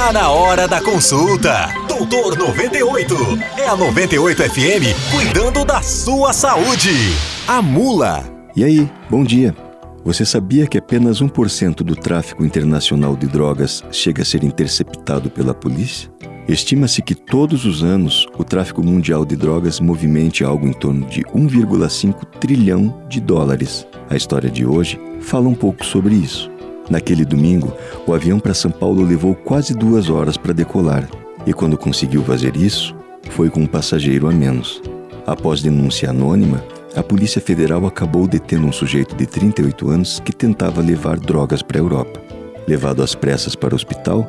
Tá na hora da consulta. Doutor 98. É a 98 FM cuidando da sua saúde. A Mula. E aí, bom dia. Você sabia que apenas 1% do tráfico internacional de drogas chega a ser interceptado pela polícia? Estima-se que todos os anos o tráfico mundial de drogas movimente algo em torno de 1,5 trilhão de dólares. A história de hoje fala um pouco sobre isso. Naquele domingo, o avião para São Paulo levou quase duas horas para decolar, e quando conseguiu fazer isso, foi com um passageiro a menos. Após denúncia anônima, a Polícia Federal acabou detendo um sujeito de 38 anos que tentava levar drogas para a Europa. Levado às pressas para o hospital,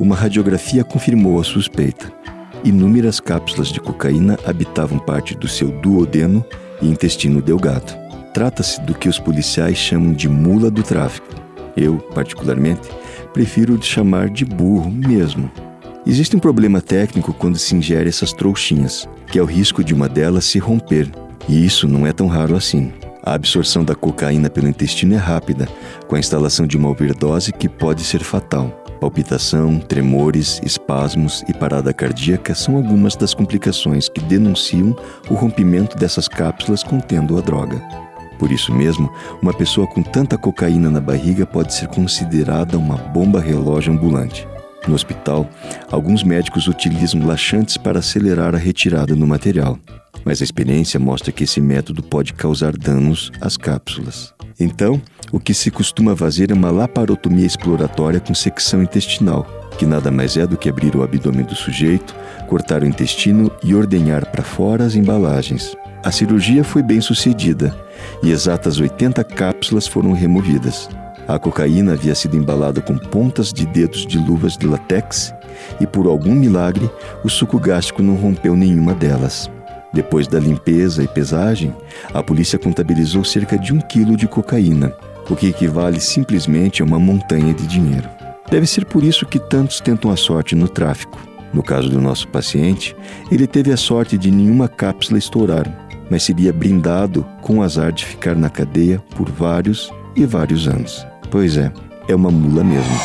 uma radiografia confirmou a suspeita. Inúmeras cápsulas de cocaína habitavam parte do seu duodeno e intestino delgado. Trata-se do que os policiais chamam de mula do tráfico eu, particularmente, prefiro chamar de burro mesmo. Existe um problema técnico quando se ingere essas trouxinhas, que é o risco de uma delas se romper, e isso não é tão raro assim. A absorção da cocaína pelo intestino é rápida, com a instalação de uma overdose que pode ser fatal. Palpitação, tremores, espasmos e parada cardíaca são algumas das complicações que denunciam o rompimento dessas cápsulas contendo a droga. Por isso mesmo, uma pessoa com tanta cocaína na barriga pode ser considerada uma bomba relógio ambulante. No hospital, alguns médicos utilizam laxantes para acelerar a retirada do material, mas a experiência mostra que esse método pode causar danos às cápsulas. Então, o que se costuma fazer é uma laparotomia exploratória com secção intestinal, que nada mais é do que abrir o abdômen do sujeito, cortar o intestino e ordenhar para fora as embalagens. A cirurgia foi bem sucedida e exatas 80 cápsulas foram removidas. A cocaína havia sido embalada com pontas de dedos de luvas de latex e, por algum milagre, o suco gástrico não rompeu nenhuma delas. Depois da limpeza e pesagem, a polícia contabilizou cerca de um quilo de cocaína, o que equivale simplesmente a uma montanha de dinheiro. Deve ser por isso que tantos tentam a sorte no tráfico. No caso do nosso paciente, ele teve a sorte de nenhuma cápsula estourar, mas seria brindado com o azar de ficar na cadeia por vários e vários anos. Pois é, é uma mula mesmo.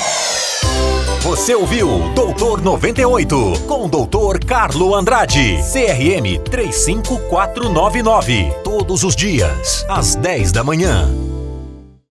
Você ouviu Doutor 98 com o Doutor Carlo Andrade, CRM 35499, todos os dias, às 10 da manhã.